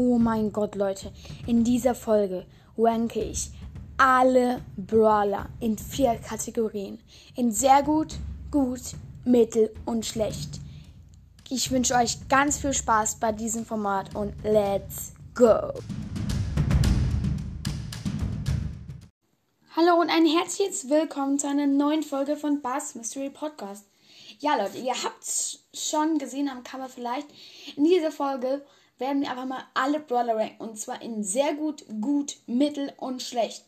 Oh mein Gott, Leute. In dieser Folge ranke ich alle Brawler in vier Kategorien. In sehr gut, gut, mittel und schlecht. Ich wünsche euch ganz viel Spaß bei diesem Format und let's go! Hallo und ein herzliches Willkommen zu einer neuen Folge von Bass Mystery Podcast. Ja, Leute, ihr habt schon gesehen am Cover vielleicht. In dieser Folge werden wir einfach mal alle Brawler ranken. Und zwar in sehr gut, gut, mittel und schlecht.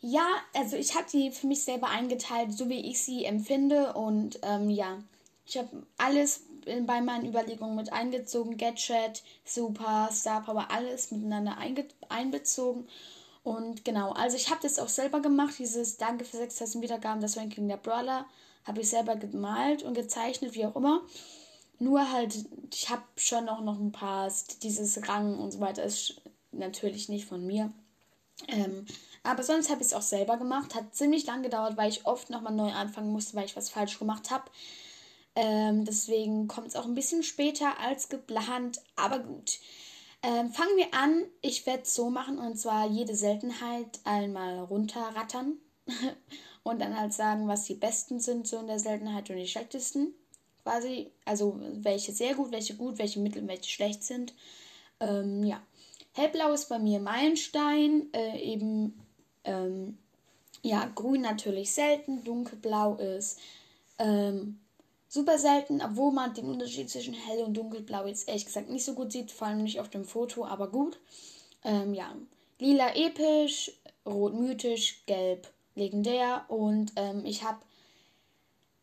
Ja, also ich habe die für mich selber eingeteilt, so wie ich sie empfinde. Und ähm, ja, ich habe alles bei meinen Überlegungen mit eingezogen. Gadget, Super, Star Power, alles miteinander einbezogen. Und genau, also ich habe das auch selber gemacht, dieses Danke für 6000 Wiedergaben, das Ranking der Brawler, habe ich selber gemalt und gezeichnet, wie auch immer. Nur halt, ich habe schon auch noch ein paar, dieses Rang und so weiter ist natürlich nicht von mir. Ähm, aber sonst habe ich es auch selber gemacht. Hat ziemlich lang gedauert, weil ich oft nochmal neu anfangen musste, weil ich was falsch gemacht habe. Ähm, deswegen kommt es auch ein bisschen später als geplant, aber gut. Ähm, fangen wir an. Ich werde es so machen und zwar jede Seltenheit einmal runterrattern und dann halt sagen, was die besten sind so in der Seltenheit und die schlechtesten quasi, also welche sehr gut, welche gut, welche mittel, welche schlecht sind. Ähm, ja. Hellblau ist bei mir Meilenstein, äh, eben ähm, ja, grün natürlich selten, dunkelblau ist ähm, super selten, obwohl man den Unterschied zwischen hell und dunkelblau jetzt ehrlich gesagt nicht so gut sieht, vor allem nicht auf dem Foto, aber gut. Ähm, ja, lila episch, rot mythisch, gelb legendär und ähm, ich habe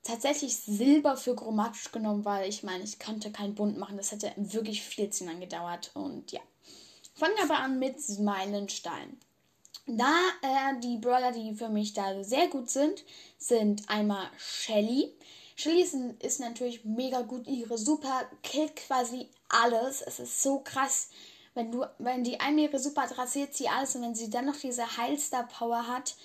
tatsächlich Silber für chromatisch genommen, weil ich meine, ich konnte kein Bunt machen. Das hätte wirklich viel zu lange gedauert. Und ja. Fangen aber an mit Meilenstein. Da äh, die Brawler, die für mich da sehr gut sind, sind einmal Shelly. Shelly ist, ist natürlich mega gut. Ihre Super killt quasi alles. Es ist so krass. Wenn du, wenn die einmal ihre Super rasiert sie alles und wenn sie dann noch diese Heilstar Power hat,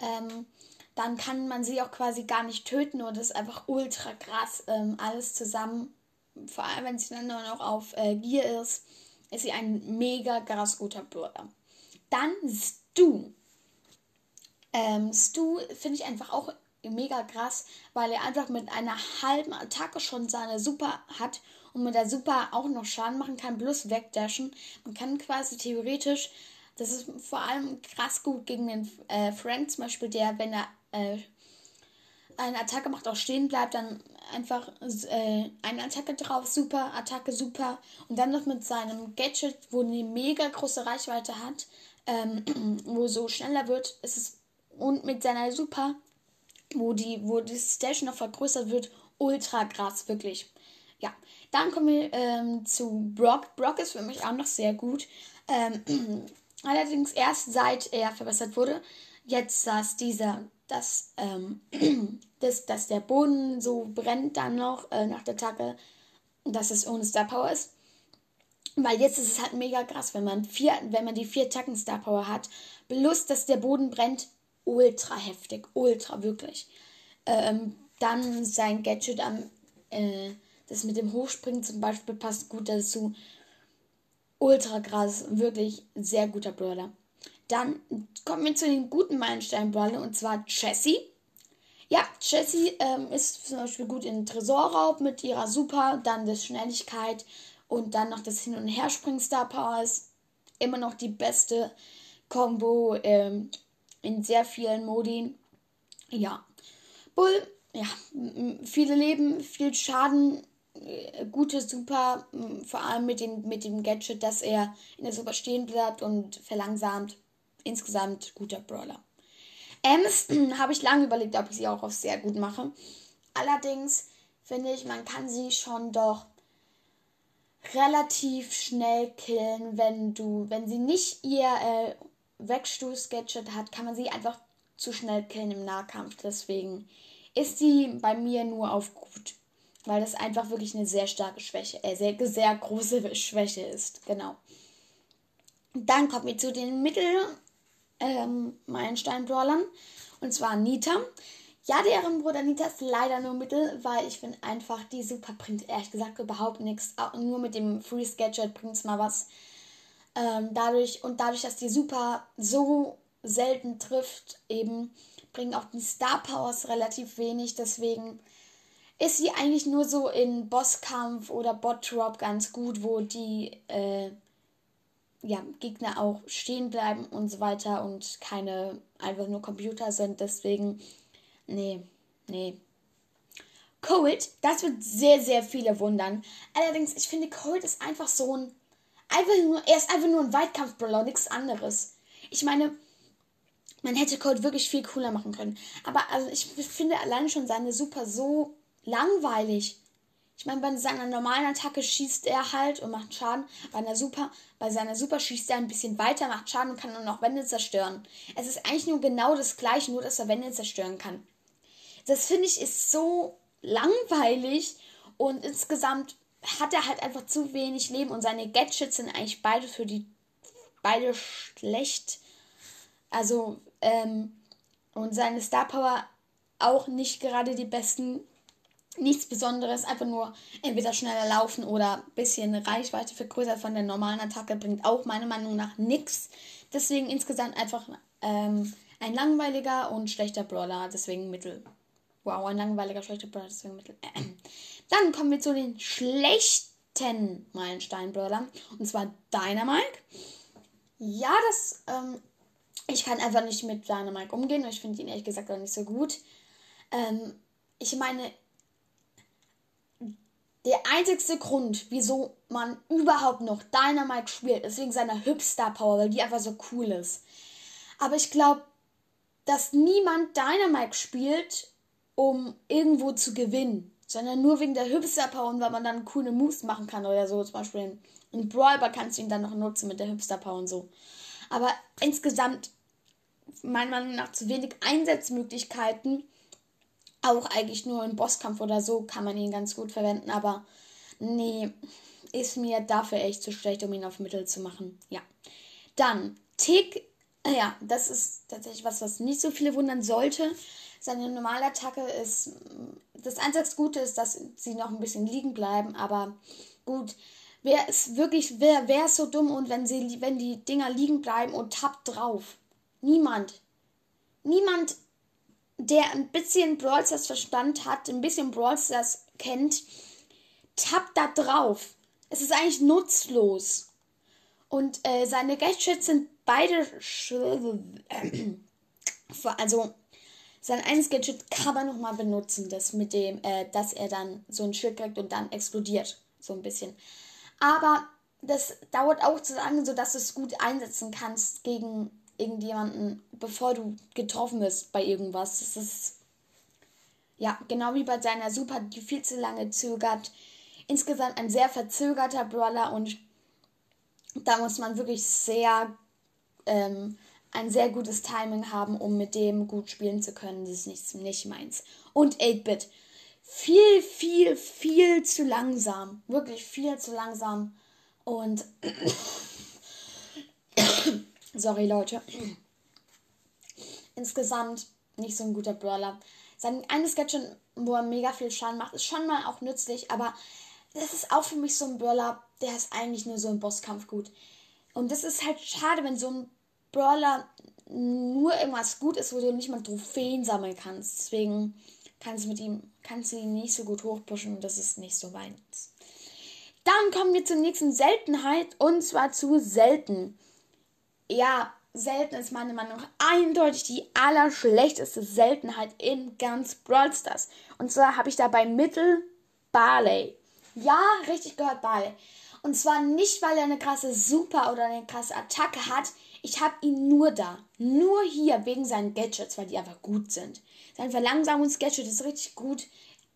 ähm, dann kann man sie auch quasi gar nicht töten und das ist einfach ultra krass. Ähm, alles zusammen, vor allem wenn sie dann nur noch auf äh, Gier ist, ist sie ein mega krass guter Bürger. Dann Stu. Ähm, Stu finde ich einfach auch mega krass, weil er einfach mit einer halben Attacke schon seine Super hat und mit der Super auch noch Schaden machen kann, plus wegdashen. Man kann quasi theoretisch, das ist vor allem krass gut gegen den äh, Frank zum Beispiel, der, wenn er äh, eine Attacke macht, auch stehen bleibt, dann einfach äh, eine Attacke drauf, super, Attacke super. Und dann noch mit seinem Gadget, wo eine mega große Reichweite hat, ähm, wo so schneller wird, ist es und mit seiner Super, wo die, wo die Station noch vergrößert wird, ultra krass, wirklich. Ja, dann kommen wir ähm, zu Brock. Brock ist für mich auch noch sehr gut. Ähm, allerdings erst seit er verbessert wurde. Jetzt saß dieser dass, ähm, dass, dass der Boden so brennt dann noch äh, nach der Attacke, dass es ohne Star Power ist. Weil jetzt ist es halt mega krass, wenn man vier, wenn man die vier Tacken Star Power hat, plus dass der Boden brennt, ultra heftig, ultra wirklich. Ähm, dann sein Gadget am, äh, das mit dem Hochspringen zum Beispiel passt gut dazu. Ultra krass, wirklich sehr guter Brawler. Dann kommen wir zu den guten Meilenstein-Brawlern und zwar Jessie. Ja, Jessie ähm, ist zum Beispiel gut in Tresorraub mit ihrer Super, dann das Schnelligkeit und dann noch das Hin- und Herspringen Star Power ist immer noch die beste Combo ähm, in sehr vielen Modi. Ja, Bull, ja, viele Leben, viel Schaden, gute Super, vor allem mit dem, mit dem Gadget, dass er in der Super stehen bleibt und verlangsamt insgesamt guter Brawler. Ems habe ich lange überlegt, ob ich sie auch auf sehr gut mache. Allerdings finde ich, man kann sie schon doch relativ schnell killen, wenn du, wenn sie nicht ihr äh, Wegstoß-Gadget hat, kann man sie einfach zu schnell killen im Nahkampf. Deswegen ist sie bei mir nur auf gut, weil das einfach wirklich eine sehr starke Schwäche, äh, sehr, sehr große Schwäche ist. Genau. Dann kommen wir zu den Mittel- ähm. Und zwar Nita. Ja, deren Bruder Nita ist leider nur Mittel, weil ich finde einfach, die Super bringt ehrlich gesagt überhaupt nichts. Nur mit dem Free Gadget bringt es mal was. Ähm, dadurch und dadurch, dass die Super so selten trifft, eben bringen auch die Star Powers relativ wenig. Deswegen ist sie eigentlich nur so in Bosskampf oder Bot Drop ganz gut, wo die äh, ja, Gegner auch stehen bleiben und so weiter und keine einfach nur Computer sind. Deswegen, nee, nee. Cold, das wird sehr, sehr viele wundern. Allerdings, ich finde, Cold ist einfach so ein. Einfach nur, er ist einfach nur ein Weitkampf-Brawler, nichts anderes. Ich meine, man hätte Cold wirklich viel cooler machen können. Aber also ich finde allein schon seine Super so langweilig. Ich meine, bei seiner normalen Attacke schießt er halt und macht Schaden. Bei einer Super, bei seiner Super schießt er ein bisschen weiter, macht Schaden und kann dann noch Wände zerstören. Es ist eigentlich nur genau das gleiche, nur dass er Wände zerstören kann. Das finde ich ist so langweilig und insgesamt hat er halt einfach zu wenig Leben und seine Gadgets sind eigentlich beide für die beide schlecht. Also ähm, und seine Star Power auch nicht gerade die besten nichts Besonderes, einfach nur entweder schneller laufen oder ein bisschen Reichweite vergrößert von der normalen Attacke bringt auch meiner Meinung nach nichts. Deswegen insgesamt einfach ähm, ein langweiliger und schlechter Brawler, deswegen Mittel. Wow, ein langweiliger, schlechter Brawler, deswegen Mittel. Dann kommen wir zu den schlechten Meilenstein-Brawlern und zwar Dynamike. Ja, das, ähm, ich kann einfach nicht mit Dynamike umgehen. Ich finde ihn ehrlich gesagt auch nicht so gut. Ähm, ich meine, der einzigste Grund, wieso man überhaupt noch Dynamite spielt, ist wegen seiner Hipster Power, weil die einfach so cool ist. Aber ich glaube, dass niemand Dynamite spielt, um irgendwo zu gewinnen, sondern nur wegen der Hipster Power und weil man dann coole Moves machen kann oder so. Zum Beispiel in, Brawler kannst du ihn dann noch nutzen mit der Hipster Power und so. Aber insgesamt, meiner Meinung nach, zu wenig Einsatzmöglichkeiten auch eigentlich nur im Bosskampf oder so kann man ihn ganz gut verwenden, aber nee, ist mir dafür echt zu schlecht, um ihn auf Mittel zu machen. Ja. Dann Tick, ja, das ist tatsächlich was, was nicht so viele wundern sollte. Seine normale Attacke ist, das einzig Gute ist, dass sie noch ein bisschen liegen bleiben, aber gut. Wer ist wirklich, wer wäre so dumm und wenn sie, wenn die Dinger liegen bleiben und tappt drauf? Niemand. Niemand der ein bisschen Brawl Stars Verstand hat, ein bisschen Brawl Stars kennt, tappt da drauf. Es ist eigentlich nutzlos. Und äh, seine Gadgets sind beide. also, sein eines Gadget kann man nochmal benutzen, das mit dem, äh, dass er dann so ein Schild kriegt und dann explodiert. So ein bisschen. Aber das dauert auch zu lange, sodass du es gut einsetzen kannst gegen irgendjemanden, bevor du getroffen bist bei irgendwas. Das ist ja genau wie bei seiner Super, die viel zu lange zögert. Insgesamt ein sehr verzögerter Brawler und da muss man wirklich sehr ähm, ein sehr gutes Timing haben, um mit dem gut spielen zu können. Das ist nicht, nicht meins. Und 8-Bit. Viel, viel, viel zu langsam. Wirklich viel zu langsam. Und Sorry, Leute. Insgesamt nicht so ein guter Brawler. Sein eines Gadget, wo er mega viel Schaden macht, ist schon mal auch nützlich, aber das ist auch für mich so ein Brawler, der ist eigentlich nur so im Bosskampf gut. Und das ist halt schade, wenn so ein Brawler nur irgendwas gut ist, wo du nicht mal Trophäen sammeln kannst. Deswegen kannst du mit ihm, kannst du ihn nicht so gut hochpushen und das ist nicht so meins. Dann kommen wir zur nächsten Seltenheit und zwar zu selten ja, selten ist meiner Meinung eindeutig die allerschlechteste Seltenheit in ganz Brawl Stars. Und zwar habe ich dabei Mittel Barley. Ja, richtig gehört Barley. Und zwar nicht, weil er eine krasse Super oder eine krasse Attacke hat. Ich habe ihn nur da. Nur hier wegen seinen Gadgets, weil die einfach gut sind. Sein Verlangsamungsgadget ist richtig gut.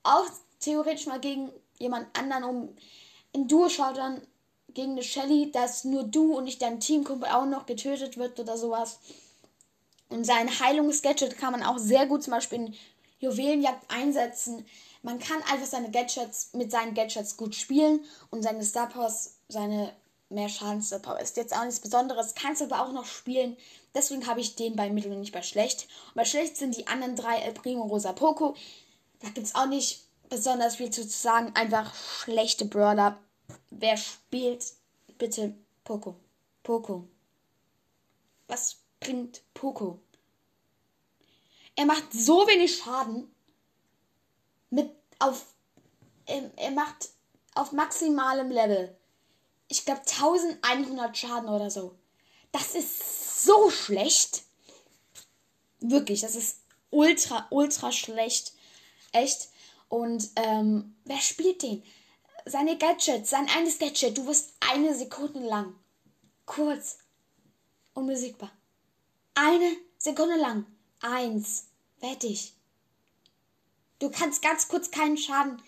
Auch theoretisch mal gegen jemand anderen, um in Duo-Shoutern gegen eine Shelly, dass nur du und nicht dein Teamkumpel auch noch getötet wird oder sowas. Und sein Heilungsgadget kann man auch sehr gut zum Beispiel in Juwelenjagd einsetzen. Man kann einfach seine Gadgets mit seinen Gadgets gut spielen und seine Star Powers, seine mehr Schaden Star Power ist jetzt auch nichts Besonderes, kannst aber auch noch spielen. Deswegen habe ich den bei Mittel und nicht bei schlecht. Und bei schlecht sind die anderen drei El Primo, Rosa, Poco. Da gibt es auch nicht besonders viel zu sagen. Einfach schlechte Brawler wer spielt bitte Poco? Poco. Was bringt Poco? Er macht so wenig Schaden. Mit auf. Er, er macht auf maximalem Level. Ich glaube 1100 Schaden oder so. Das ist so schlecht. Wirklich, das ist ultra, ultra schlecht. Echt. Und ähm, wer spielt den? Seine Gadgets, sein eines Gadget. Du wirst eine Sekunde lang. Kurz. Unbesiegbar. Eine Sekunde lang. Eins. Wettig. Du kannst ganz kurz keinen Schaden.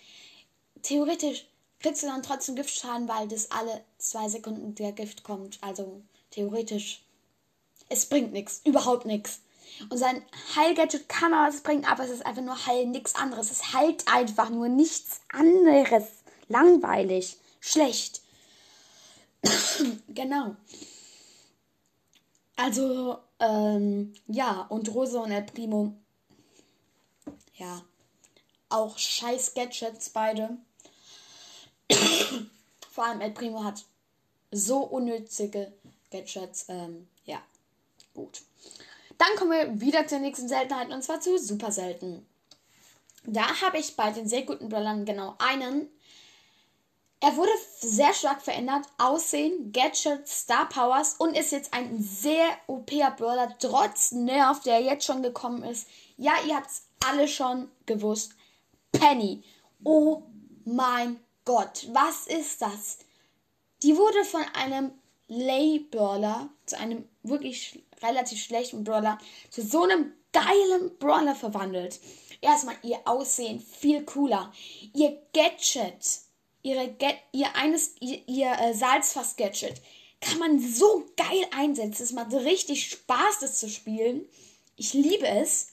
Theoretisch kriegst du dann trotzdem Giftschaden, weil das alle zwei Sekunden der Gift kommt. Also theoretisch. Es bringt nichts. Überhaupt nichts. Und sein Heilgadget kann aber was bringen, aber es ist einfach nur Heil, nichts anderes. Es heilt einfach nur nichts anderes. Langweilig. Schlecht. genau. Also, ähm, ja, und Rosa und El Primo. Ja. Auch scheiß Gadgets beide. Vor allem El Primo hat so unnützige Gadgets. Ähm, ja, gut. Dann kommen wir wieder zur nächsten Seltenheit und zwar zu super selten. Da habe ich bei den sehr guten Brawlern genau einen. Er wurde sehr stark verändert. Aussehen, Gadgets, Star Powers und ist jetzt ein sehr OP-Brawler, trotz Nerv, der jetzt schon gekommen ist. Ja, ihr habt es alle schon gewusst. Penny. Oh mein Gott, was ist das? Die wurde von einem Lay-Brawler zu einem wirklich relativ schlechten Brawler zu so einem geilen Brawler verwandelt. Erstmal ihr Aussehen viel cooler. Ihr Gadget, ihre ihr eines, ihr, ihr äh, Salzfass-Gadget kann man so geil einsetzen. Es macht richtig Spaß, das zu spielen. Ich liebe es.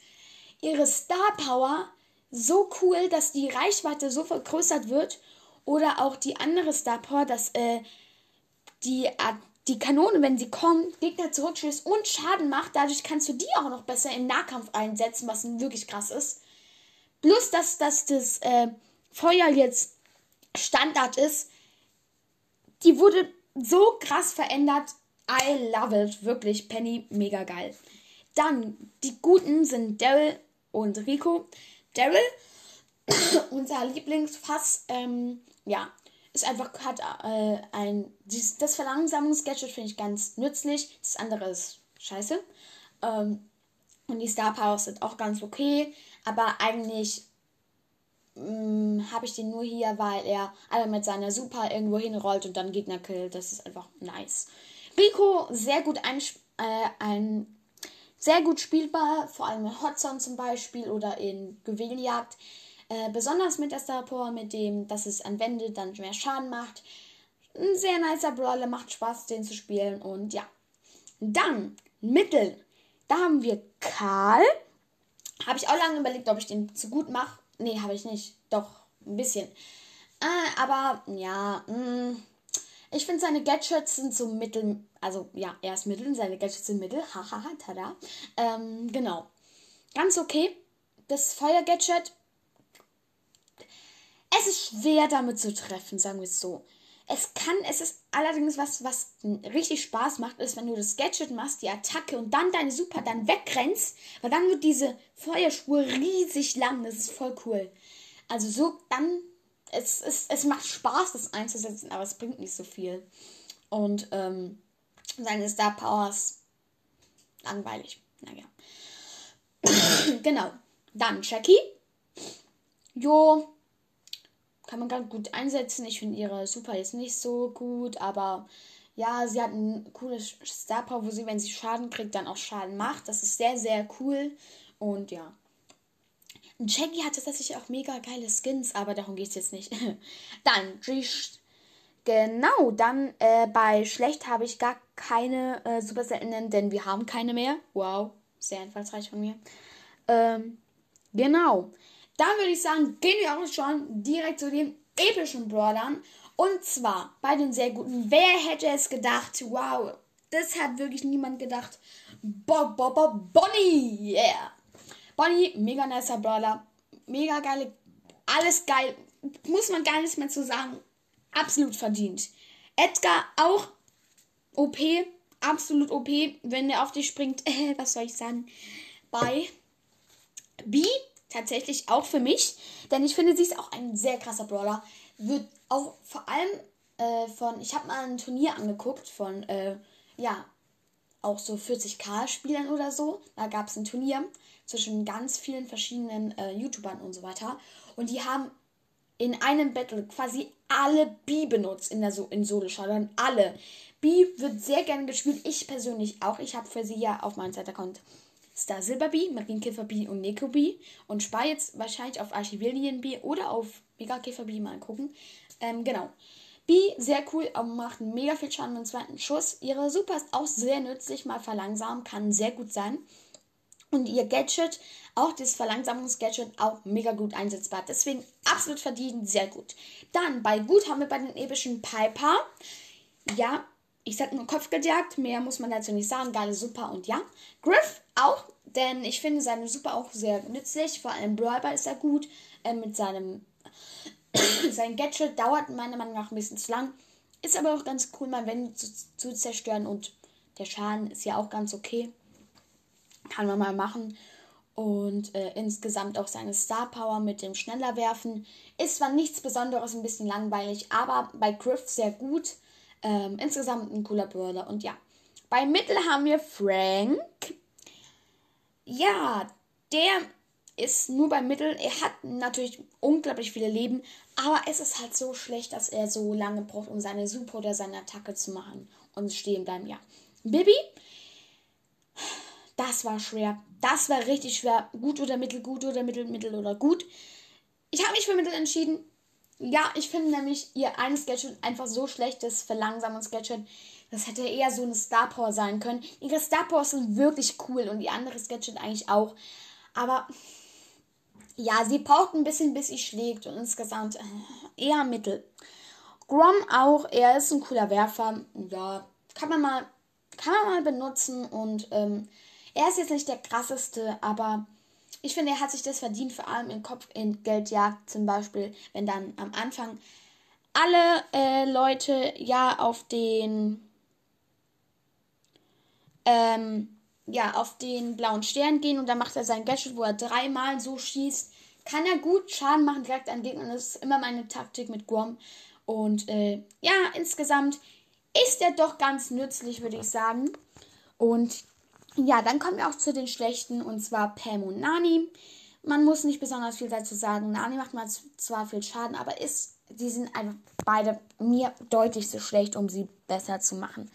Ihre Star Power so cool, dass die Reichweite so vergrößert wird. Oder auch die andere Star Power, dass äh, die die Kanone, wenn sie kommt, Gegner zurückschießt und Schaden macht. Dadurch kannst du die auch noch besser im Nahkampf einsetzen, was wirklich krass ist. Plus, dass, dass das äh, Feuer jetzt Standard ist. Die wurde so krass verändert. I love it. Wirklich, Penny, mega geil. Dann, die Guten sind Daryl und Rico. Daryl, unser Lieblingsfass, ähm, ja, ist einfach, hat äh, ein, dies, das Verlangsamungsgadget finde ich ganz nützlich, das andere ist scheiße. Ähm, und die Star Powers sind auch ganz okay, aber eigentlich habe ich den nur hier, weil er einmal mit seiner Super irgendwo hinrollt und dann Gegner killt. Das ist einfach nice. Rico, sehr gut ein, äh, ein sehr gut spielbar, vor allem in Hotzone zum Beispiel oder in Juwelenjagd. Äh, besonders mit der Star Power, mit dem, dass es an Wände dann mehr Schaden macht. Ein sehr nicer Brawler, macht Spaß, den zu spielen. Und ja. Dann, Mittel. Da haben wir Karl. Habe ich auch lange überlegt, ob ich den zu gut mache. Nee, habe ich nicht. Doch, ein bisschen. Äh, aber ja, mh, mm, ich finde seine Gadgets sind so mittel. Also ja, er ist mittel, seine Gadgets sind mittel. Hahaha, tada. Ähm, genau. Ganz okay. Das Feuer-Gadget es ist schwer damit zu treffen, sagen wir es so. Es kann, es ist allerdings was, was richtig Spaß macht, ist, wenn du das Gadget machst, die Attacke und dann deine Super dann wegrennst, weil dann wird diese Feuerspur riesig lang. Das ist voll cool. Also so, dann, es, es, es macht Spaß, das einzusetzen, aber es bringt nicht so viel. Und ähm, seine Star Powers, langweilig. Naja. genau. Dann Jackie. Jo, kann man ganz gut einsetzen. Ich finde ihre Super jetzt nicht so gut, aber ja, sie hat ein cooles Star Power, wo sie, wenn sie Schaden kriegt, dann auch Schaden macht. Das ist sehr, sehr cool. Und ja. Jackie hat tatsächlich auch mega geile Skins, aber darum geht es jetzt nicht. dann, Genau, dann äh, bei schlecht habe ich gar keine äh, super seltenen, denn wir haben keine mehr. Wow, sehr einfallsreich von mir. Ähm, genau. Dann würde ich sagen, gehen wir auch schon direkt zu den epischen Brawlern. Und zwar bei den sehr guten. Wer hätte es gedacht? Wow, das hat wirklich niemand gedacht. Bob, Bob, Bob, Bonnie, yeah. Bonnie, mega nicer Brawler. Mega geile, alles geil. Muss man gar nichts mehr zu sagen. Absolut verdient. Edgar auch OP, absolut OP, wenn er auf dich springt. Was soll ich sagen? Bei B tatsächlich auch für mich, denn ich finde, sie ist auch ein sehr krasser Brawler. Wird auch vor allem äh, von, ich habe mal ein Turnier angeguckt von, äh, ja, auch so 40k Spielern oder so. Da gab es ein Turnier zwischen ganz vielen verschiedenen äh, YouTubern und so weiter. Und die haben in einem Battle quasi alle B benutzt in der so in Solo Showdown. Alle. B wird sehr gerne gespielt. Ich persönlich auch. Ich habe für sie ja auf meinem Zweitaccount Star Silber B, Marienkäfer B und Neko B. Und spare jetzt wahrscheinlich auf Archivilien B oder auf Megakäfer B mal gucken. Ähm, genau. B, sehr cool, macht mega viel Schaden dem zweiten Schuss. Ihre Super ist auch sehr nützlich, mal verlangsamen, kann sehr gut sein. Und ihr Gadget, auch das Verlangsamungsgadget, auch mega gut einsetzbar. Deswegen absolut verdient, sehr gut. Dann bei gut haben wir bei den epischen Piper. Ja, ich sag nur Kopfgeldjagd, mehr muss man dazu nicht sagen. Geile Super und ja. Griff auch, denn ich finde seine Super auch sehr nützlich. Vor allem Brawler ist er gut. Äh, mit seinem sein Gadget dauert meiner Meinung nach ein bisschen zu lang. Ist aber auch ganz cool, mal wenn zu, zu zerstören und der Schaden ist ja auch ganz okay. Kann man mal machen. Und äh, insgesamt auch seine Star Power mit dem schneller werfen. Ist zwar nichts Besonderes, ein bisschen langweilig, aber bei Griff sehr gut. Ähm, insgesamt ein cooler Brawler. Und ja, bei Mittel haben wir Frank. Ja, der ist nur beim Mittel. Er hat natürlich unglaublich viele Leben, aber es ist halt so schlecht, dass er so lange braucht, um seine Super oder seine Attacke zu machen und stehen bleiben. Ja. Bibi, das war schwer. Das war richtig schwer. Gut oder mittel, gut oder mittel, mittel oder gut. Ich habe mich für mittel entschieden. Ja, ich finde nämlich ihr eines Gadget einfach so schlecht, das Verlangsamungsgadget. Das hätte eher so eine Star Power sein können. Ihre Star Power sind wirklich cool und die andere Gadget eigentlich auch. Aber ja, sie braucht ein bisschen, bis sie schlägt und insgesamt äh, eher mittel. Grom auch, er ist ein cooler Werfer. Ja, kann man mal, kann man mal benutzen und ähm, er ist jetzt nicht der krasseste, aber ich finde, er hat sich das verdient, vor allem in Kopf in Geldjagd zum Beispiel, wenn dann am Anfang alle äh, Leute ja auf den ähm, ja, auf den blauen Stern gehen und dann macht er sein Gadget, wo er dreimal so schießt. Kann er gut Schaden machen direkt an Gegnern. Das ist immer meine Taktik mit Grom. Und äh, ja, insgesamt ist er doch ganz nützlich, würde ich sagen. Und ja, dann kommen wir auch zu den schlechten und zwar Pam und Nani. Man muss nicht besonders viel dazu sagen. Nani macht mal zwar viel Schaden, aber ist, die sind einfach beide mir deutlich zu schlecht, um sie besser zu machen.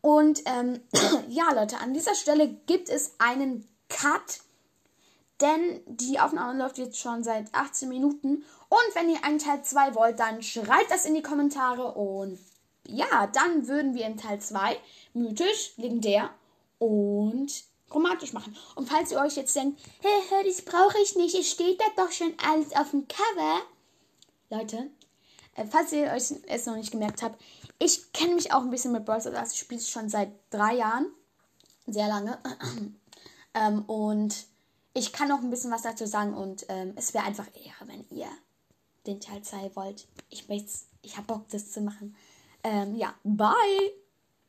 Und ähm, ja, Leute, an dieser Stelle gibt es einen Cut, denn die Aufnahme läuft jetzt schon seit 18 Minuten. Und wenn ihr einen Teil 2 wollt, dann schreibt das in die Kommentare. Und ja, dann würden wir in Teil 2 mythisch, legendär und chromatisch machen. Und falls ihr euch jetzt denkt, hey, hey das brauche ich nicht, es steht da doch schon alles auf dem Cover. Leute, äh, falls ihr euch es noch nicht gemerkt habt, ich kenne mich auch ein bisschen mit Brawl Stars. Ich spiele es schon seit drei Jahren. Sehr lange. ähm, und ich kann noch ein bisschen was dazu sagen. Und ähm, es wäre einfach eher, wenn ihr den Teil 2 wollt. Ich, ich habe Bock, das zu machen. Ähm, ja, bye!